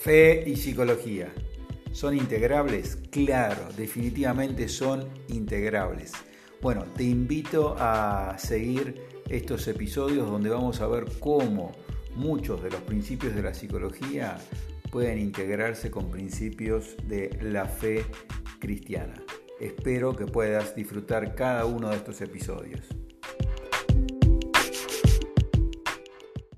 Fe y psicología. ¿Son integrables? Claro, definitivamente son integrables. Bueno, te invito a seguir estos episodios donde vamos a ver cómo muchos de los principios de la psicología pueden integrarse con principios de la fe cristiana. Espero que puedas disfrutar cada uno de estos episodios.